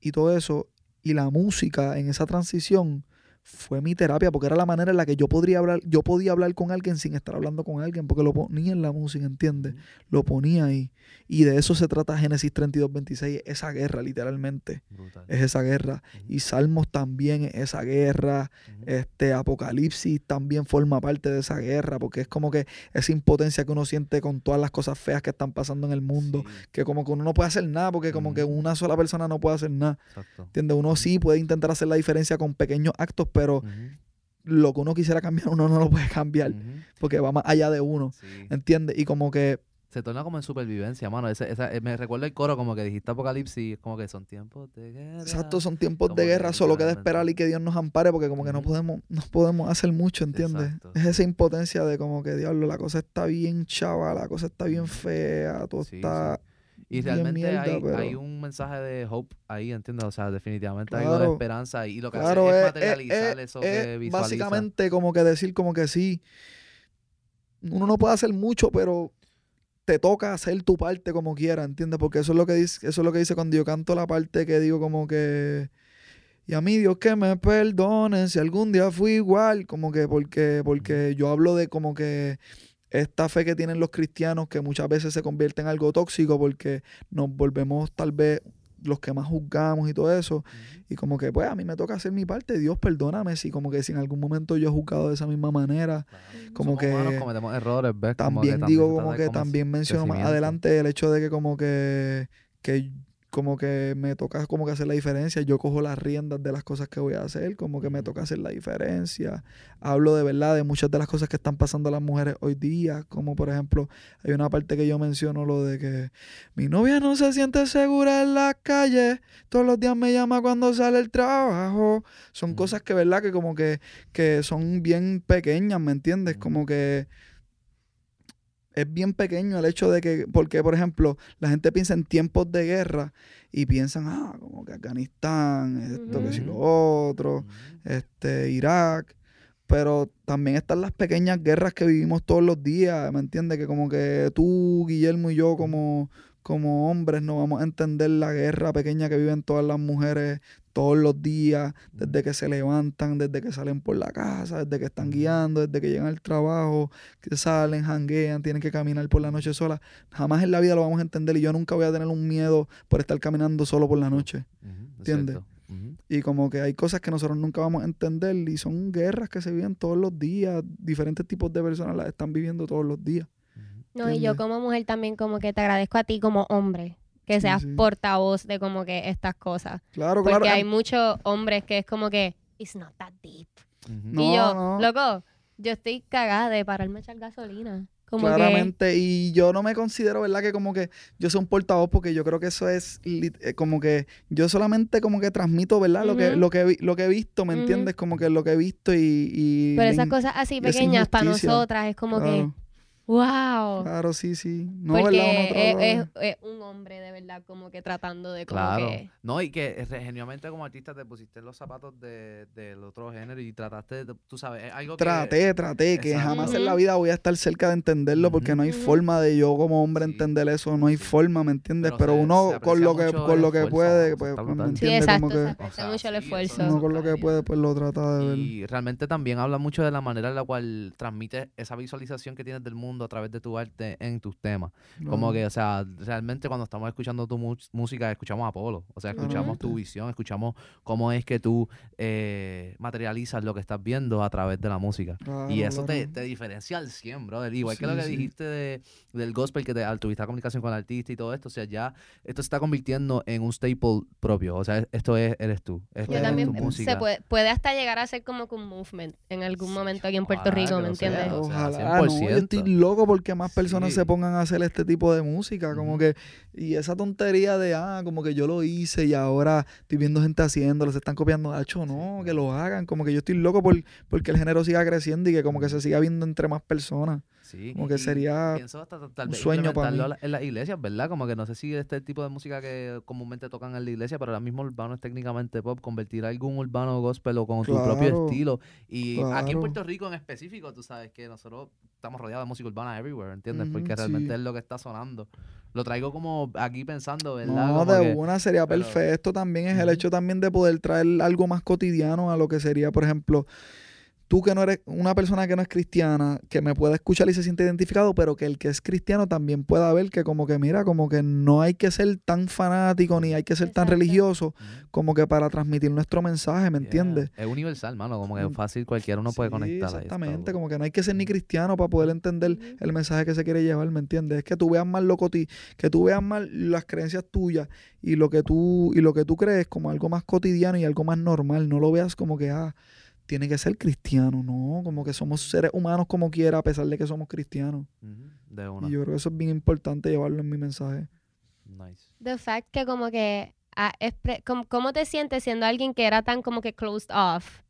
y todo eso, y la música en esa transición fue mi terapia porque era la manera en la que yo podría hablar, yo podía hablar con alguien sin estar hablando con alguien porque lo ponía en la música, ¿entiendes? Lo ponía ahí. Y de eso se trata Génesis 32, 26, esa guerra literalmente, Brutal. es esa guerra. Y Salmos también es esa guerra, este Apocalipsis también forma parte de esa guerra porque es como que esa impotencia que uno siente con todas las cosas feas que están pasando en el mundo, Sí, que como que uno no puede hacer nada porque como que una sola persona no puede hacer nada. ¿Entiendes? Uno sí puede intentar hacer la diferencia con pequeños actos, pero lo que uno quisiera cambiar uno no lo puede cambiar porque va más allá de uno. Sí. ¿Entiendes? Y como que Se torna como en supervivencia, mano. Ese, esa, eh, me recuerdo el coro como que dijiste Apocalipsis, como que son tiempos de guerra. Exacto, son tiempos de que guerra, solo queda esperar y que Dios nos ampare porque como que no podemos, no podemos hacer mucho, ¿entiendes? Exacto. Es esa impotencia de como que, diablo, la cosa está bien chava, la cosa está bien fea, todo Sí, está Y realmente mierda, hay, pero- hay un mensaje de hope ahí, ¿entiendes? O sea, definitivamente hay algo de esperanza y lo que Claro, hace es es- es- materializar es- eso es que visualiza. básicamente como que decir como que sí, uno no puede hacer mucho, pero te toca hacer tu parte como quiera, ¿entiendes? Porque eso es lo que dice, eso es lo que dice cuando yo canto la parte que digo como que y a mí Dios que me perdone si algún día fui igual, como que porque porque yo hablo de como que esta fe que tienen los cristianos que muchas veces se convierte en algo tóxico porque nos volvemos tal vez los que más juzgamos y todo eso. Y como que, pues, a mí me toca hacer mi parte. Dios, perdóname si como que si en algún momento yo he juzgado de esa misma manera. Como Somos que humanos, cometemos errores, ¿ves? Como También que digo se como que también menciono más adelante el hecho de que como que, que como que me toca como que hacer la diferencia. Yo cojo las riendas de las cosas que voy a hacer, como que me toca hacer la diferencia. Hablo de verdad de muchas de las cosas que están pasando a las mujeres hoy día, como por ejemplo, hay una parte que yo menciono lo de que mi novia no se siente segura en la calle, todos los días me llama cuando sale el trabajo. Son cosas que verdad que como que, que son bien pequeñas, ¿me entiendes? Como que es bien pequeño el hecho de que, porque por ejemplo, la gente piensa en tiempos de guerra y piensan, ah, como que Afganistán, esto, que si lo otro, este, Irak, pero también están las pequeñas guerras que vivimos todos los días, ¿me entiendes? Que como que tú, Guillermo y yo como, como hombres no vamos a entender la guerra pequeña que viven todas las mujeres todos los días, desde que se levantan, desde que salen por la casa, desde que están guiando, desde que llegan al trabajo, que salen, janguean, tienen que caminar por la noche sola. Jamás en la vida lo vamos a entender y yo nunca voy a tener un miedo por estar caminando solo por la noche. Ujú, ¿Entiendes? Y como que hay cosas que nosotros nunca vamos a entender y son guerras que se viven todos los días. Diferentes tipos de personas las están viviendo todos los días. No, y yo como mujer también como que te agradezco a ti como hombre que seas sí. portavoz de como que estas cosas. Claro, Porque claro. hay em- muchos hombres que es como que, it's not that deep. Ujú. No, y yo, no. loco, yo estoy cagada de pararme a echar gasolina. Como que, Claramente, y yo no me considero, ¿verdad? Que como que yo soy un portavoz porque yo creo que eso es eh, como que yo solamente como que transmito, ¿verdad? Lo que lo que lo que he visto, ¿me entiendes? Como que lo que he visto y... y pero esas cosas así pequeñas para nosotras es como que. Wow. Claro, sí, sí. No, Porque ¿verdad? Uno es, de- es- es un hombre de verdad como que tratando de como Claro. que... No, y que genuinamente como artista te pusiste en los zapatos de, del otro género y trataste, de- tú sabes, es algo que... Traté, traté, que Exacto. jamás en la vida voy a estar cerca de entenderlo porque no hay forma de yo como hombre Sí. entender eso, no hay Sí. forma, ¿me entiendes? Pero Pero, se- uno se con lo que mucho con lo que esfuerzo, puede, pues, pues, me brutal. Sí, entiende exacto, como que aprecia mucho el sí, esfuerzo. uno con lo que puede pues lo trata de ver. Y realmente también habla mucho de la manera en la cual transmites esa visualización que tienes del mundo a través de tu arte en tus temas. Como que, o sea, realmente cuando estamos escuchando tu música, escuchamos a Apolo. O sea, escuchamos tu visión, escuchamos cómo es que tú eh, materializas lo que estás viendo a través de la música. Claro, y eso te, claro. te diferencia al 100, brother. Igual que lo Sí, que sí. dijiste de, del gospel, que te, al- tuviste la comunicación con el artista y todo esto. O sea, ya esto se está convirtiendo en un staple propio. O sea, es- esto es, eres tú. Esto Yo es también tu se música. puede, puede hasta llegar a ser como que un movement en algún momento aquí en Puerto ojalá Rico, ¿me entiendes? o sea, Ojalá, no, yo 100%. estoy loco porque más personas Sí. se pongan a hacer este tipo de música, como que, y esa tontería de, ah, como que yo lo hice y ahora estoy viendo gente haciéndolo, se están copiando, hacho, no, que lo hagan, como que yo estoy loco por, porque el género siga creciendo y que como que se siga viendo entre más personas. Sí, Como que sería pienso hasta tal- tal un sueño para mí. la- en las iglesias, ¿verdad? Como que no sé si este tipo de música que comúnmente tocan en la iglesia, pero ahora mismo urbano es técnicamente pop, convertir algún urbano gospel o con tu propio estilo. Y aquí en. Puerto Rico en específico, tú sabes que nosotros estamos rodeados de música urbana everywhere, ¿entiendes? Porque realmente sí. es lo que está sonando. Lo traigo como aquí pensando, ¿verdad? No, Como de que- una sería pero- perfecto también es el hecho también de poder traer algo más cotidiano a lo que sería, por ejemplo, tú que no eres una persona que no es cristiana, que me pueda escuchar y se siente identificado, pero que el que es cristiano también pueda ver que como que mira, como que no hay que ser tan fanático ni hay que ser tan religioso como que para transmitir nuestro mensaje, ¿me Yeah. entiendes? Es universal, mano, como que Mm, fácil cualquiera uno puede conectar. Exactamente, como que no hay que ser ni cristiano para poder entender el mensaje que se quiere llevar, ¿me entiendes? Es que tú veas más lo coti que tú veas más las creencias tuyas y lo que tú y lo que tú crees como algo más cotidiano y algo más normal, no lo veas como que ah, tiene que ser cristiano, no, como que somos seres humanos como quiera a pesar de que somos cristianos. De una. Y yo creo que eso es bien importante llevarlo en mi mensaje. Nice. The fact que como que, ah, ¿cómo te sientes siendo alguien que era tan como que closed off?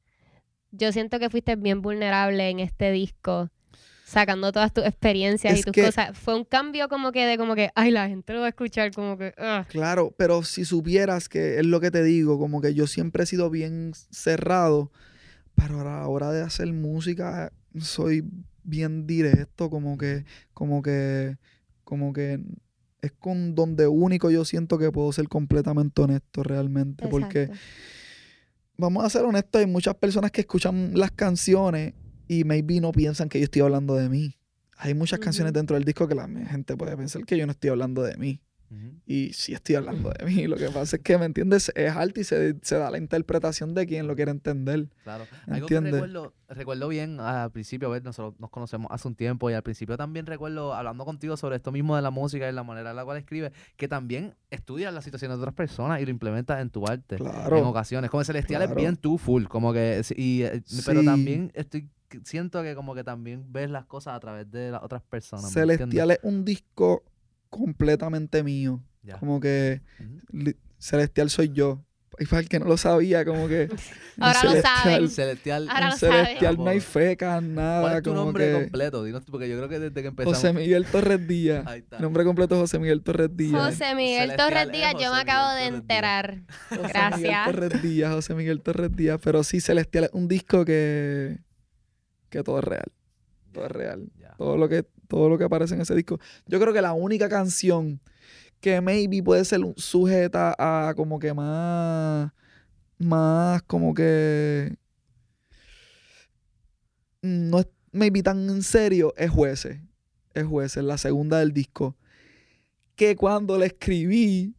Yo siento que fuiste bien vulnerable en este disco, sacando todas tus experiencias y tus que- cosas. Fue un cambio como que de como que, ay, la gente lo va a escuchar como que, ugh. Claro, pero si supieras que es lo que te digo, como que yo siempre he sido bien cerrado, pero a la hora de hacer música soy bien directo, como que, como que, como que es con donde único yo siento que puedo ser completamente honesto realmente, porque vamos a ser honestos, hay muchas personas que escuchan las canciones y maybe no piensan que yo estoy hablando de mí. Hay muchas canciones dentro del disco que la gente puede pensar que yo no estoy hablando de mí. Y sí estoy hablando de mí. Lo que pasa es que, ¿me entiendes? Es alto y se, se da la interpretación de quien lo quiere entender. Claro. Algo que recuerdo, recuerdo bien al principio, a ver, nosotros nos conocemos hace un tiempo y al principio también recuerdo hablando contigo sobre esto mismo de la música y la manera en la cual escribes, que también estudias las situaciones de otras personas y lo implementas en tu arte. En Claro. ocasiones. Como Celestial es bien tú full, como que, y, eh, pero también estoy, siento que como que también ves las cosas a través de las otras personas. ¿me Celestial es un disco completamente mío. Ya. Como que Celestial soy yo. Y para el que no lo sabía, como que. <laughs> Ahora lo saben. Celestial. Ahora saben. Celestial no hay fecas, nada. ¿Cuál es tu como nombre que completo? Dinos porque yo creo que desde que empezamos. José Miguel Torres Díaz. Ahí está. Mi nombre completo José Miguel Torres Díaz. José Miguel Celestial Torres es Díaz, yo me acabo de Miguel enterar. <laughs> José Miguel Gracias. Torres Díaz, José Miguel Torres Díaz. Pero sí, Celestial es un disco que. que todo es real. Todo es real. Ya. todo lo que todo lo que aparece en ese disco. Yo creo que la única canción que maybe puede ser sujeta a como que más más como que no es maybe tan en serio es Jueces. Es Jueces, la segunda del disco. Que cuando la escribí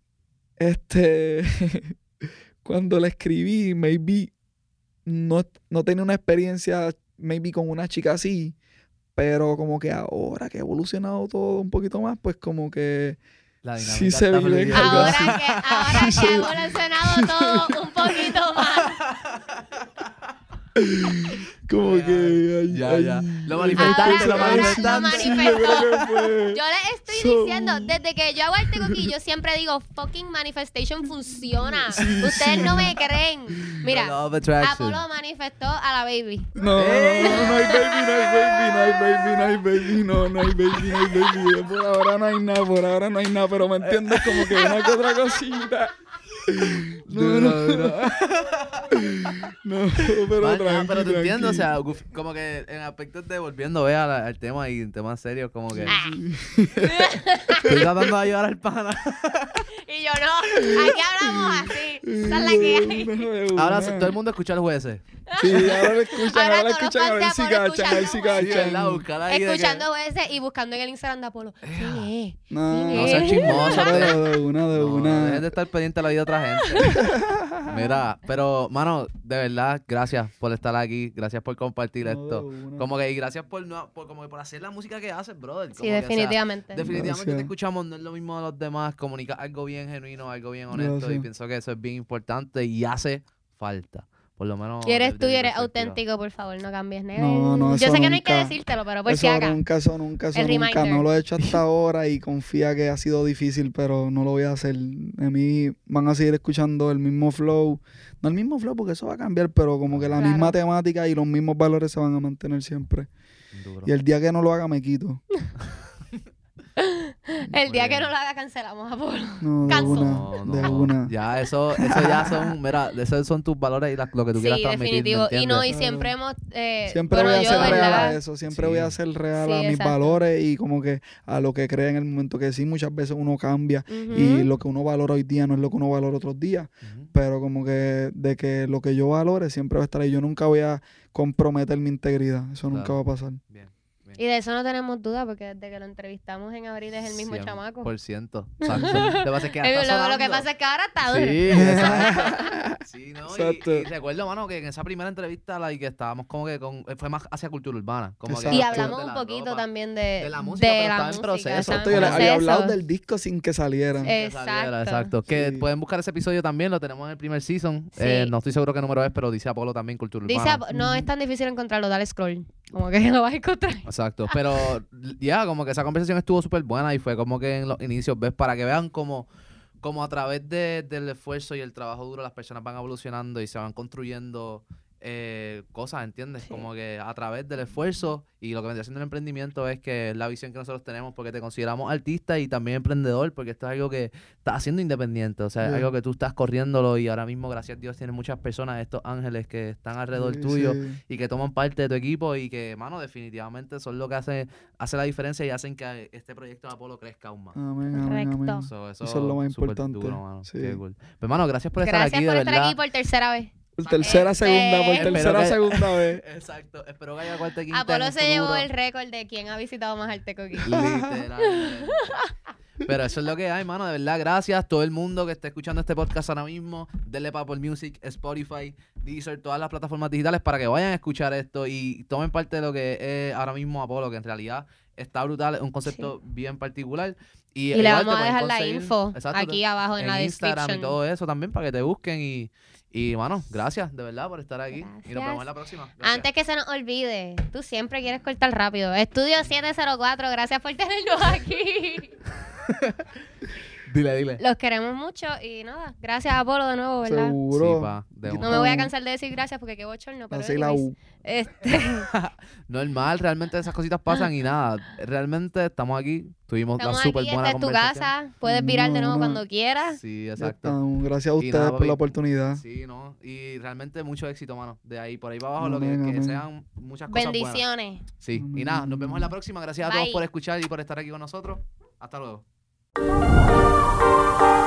este <laughs> cuando la escribí maybe no, no tenía una experiencia maybe con una chica así, pero como que ahora que ha evolucionado todo un poquito más, pues como que La Sí dinámica se vive Ahora que, ahora que ha <laughs> evolucionado todo un poquito más. <laughs> como Ya, que ay, ya, ay, ya. Lo ay, lo ay, manifestaste. sí, yo les estoy So- diciendo, desde que yo hago arte aquí, yo siempre digo, fucking manifestation funciona. Ustedes no me creen. Mira. Apolo manifestó a la baby. No, no, no, no hay baby, no hay baby, no hay baby, no hay baby, no, no hay baby, no hay baby. Por ahora no hay nada, por ahora no hay nada, pero me entiendes como que una que otra cosita. No, no, duro. <laughs> no, pero Man, ah, tranqui, pero te entiendo, o sea, como que en aspectos de volviendo al, al tema y en temas serios, como que Ah. estoy tratando de ayudar al pana. <laughs> Y yo no, aquí hablamos así. Esa es la que hay. De Ahora todo el mundo escucha al jueces. Sí, <laughs> ahora lo escuchan, Ahora ahora escuchan, a ver si cachan, a ver si que- Escuchando jueces y buscando en el Instagram de Apolo. ¿Quién es? No, ¿Quién No es? seas chismoso, de, te- de una, de No, una. dejen de estar pendiente de la vida de otra gente. <laughs> Mira, pero, mano, de verdad, gracias por estar aquí. Gracias por compartir No, esto. Como que, y gracias por, no, por, como que por hacer la música que haces, brother. Sí, Como que, o sea, definitivamente. definitivamente Gracias. te escuchamos, no es lo mismo de los demás. Comunica algo bien genuino, algo bien honesto. Y pienso que eso es bien importante y hace falta. Por lo menos. Y eres desde tú y eres auténtico, por favor, no cambies nada. No, no, Yo sé que no hay que decírtelo, pero por eso si acá. nunca, eso nunca, eso El nunca. reminder. No lo he hecho hasta <laughs> ahora y confía que ha sido difícil, pero no lo voy a hacer. A mí van a seguir escuchando el mismo flow. No el mismo flow porque eso va a cambiar, pero como que la Claro. misma temática y los mismos valores se van a mantener siempre. Duro. Y el día que no lo haga me quito. <laughs> El día que no lo haga, cancelamos a Apolo. <laughs> No, de una. No, de no. una. Ya, eso, eso ya son, <laughs> mira, esos son tus valores y la- lo que tú quieras Sí, transmitir. ¿me definitivo. Y no, y siempre hemos. Eh, Siempre bueno, voy a yo, ser real a eso, siempre Sí. voy a ser real Sí, a mis exacto. valores y como que a lo que cree en el momento que sí, muchas veces uno cambia y lo que uno valora hoy día no es lo que uno valora otros días, pero como que de que lo que yo valore siempre va a estar ahí. Yo nunca voy a comprometer mi integridad, eso nunca va a pasar. Bien. Y de eso no tenemos duda, porque desde que lo entrevistamos en abril es el mismo chamaco. Por ciento. <laughs> Lo que pasa es que ya Eh, está lo, lo que sonando. pasa es que ahora está duro. Sí, exacto. <laughs> Sí, ¿no? Y- Exacto. Y, recuerdo, mano, que en esa primera entrevista, la, y que estábamos como que con, fue más hacia cultura urbana. Como que. Y hablamos de un poquito ropa. también de, de la música, pero estaba en proceso. Exacto, yo le había hablado del disco sin que salieran. Eh, que saliera, Exacto. Que Sí. pueden buscar ese episodio también, lo tenemos en el primer season. Sí. Eh, no estoy seguro qué número es, pero dice Apolo también, cultura Dice, urbana. No es tan difícil encontrarlo, dale scroll. Como que <laughs> lo vas a encontrar. Exacto, pero <laughs> ya, como que esa conversación estuvo súper buena y fue como que en los inicios, ¿ves? Para que vean como, como a través de- del esfuerzo y el trabajo duro las personas van evolucionando y se van construyendo eh, cosas, ¿entiendes? Sí. Como que a través del esfuerzo y lo que vendría siendo el emprendimiento es que es la visión que nosotros tenemos porque te consideramos artista y también emprendedor porque esto es algo que estás haciendo independiente, o sea, es algo que tú estás corriéndolo y ahora mismo, gracias a Dios, tienes muchas personas, estos ángeles que están alrededor Sí, tuyo sí. y que toman parte de tu equipo y que, mano, definitivamente son lo que hace, hace la diferencia y hacen que este proyecto de Apolo crezca aún más. Amén, amén, Correcto. amén. So, Eso es lo más importante, duro, mano. sí. Qué cool. Pues, mano, gracias por estar Gracias aquí, por de estar verdad. aquí por tercera vez. Por tercera, Este- segunda, por tercera, que- segunda vez. <laughs> Exacto. Espero que haya cuarta quinta. en Apolo se llevó el récord de quién ha visitado más Arteco. Literalmente. Pero eso es lo que hay, mano. De verdad, gracias. Todo el mundo que esté escuchando este podcast ahora mismo, denle para Apple Music, Spotify, Deezer, todas las plataformas digitales para que vayan a escuchar esto y tomen parte de lo que es ahora mismo Apolo, que en realidad está brutal, es un concepto bien particular. Y, Y le igual te vamos a dejar la info Exacto, aquí abajo en, la Instagram y todo eso también para que te busquen y, y bueno, gracias de verdad por estar aquí. Y nos vemos en la próxima. Gracias. Antes que se nos olvide, tú siempre quieres cortar rápido. Estudio 704, gracias por tenernos aquí. <laughs> Dile, dile. Los queremos mucho y nada, gracias Apolo de nuevo, ¿verdad? Seguro. Sí, pa, de Yo una. No me voy a cansar de decir gracias porque qué bochorno, pero Así la U. este, <laughs> Normal, realmente esas cositas pasan y nada. Realmente estamos aquí. Tuvimos estamos la súper buena esta es tu conversación. casa, puedes virar de nuevo No, cuando quieras. Sí, exacto. Gracias a ustedes nada, por papi. la oportunidad. Sí, ¿no? Y realmente mucho éxito, mano. De ahí por ahí para abajo, lo que, que sean muchas cosas buenas. Bendiciones. Sí. Y nada, nos vemos en la próxima. Gracias a todos por escuchar y por estar aquí con nosotros. Hasta luego. Thank you.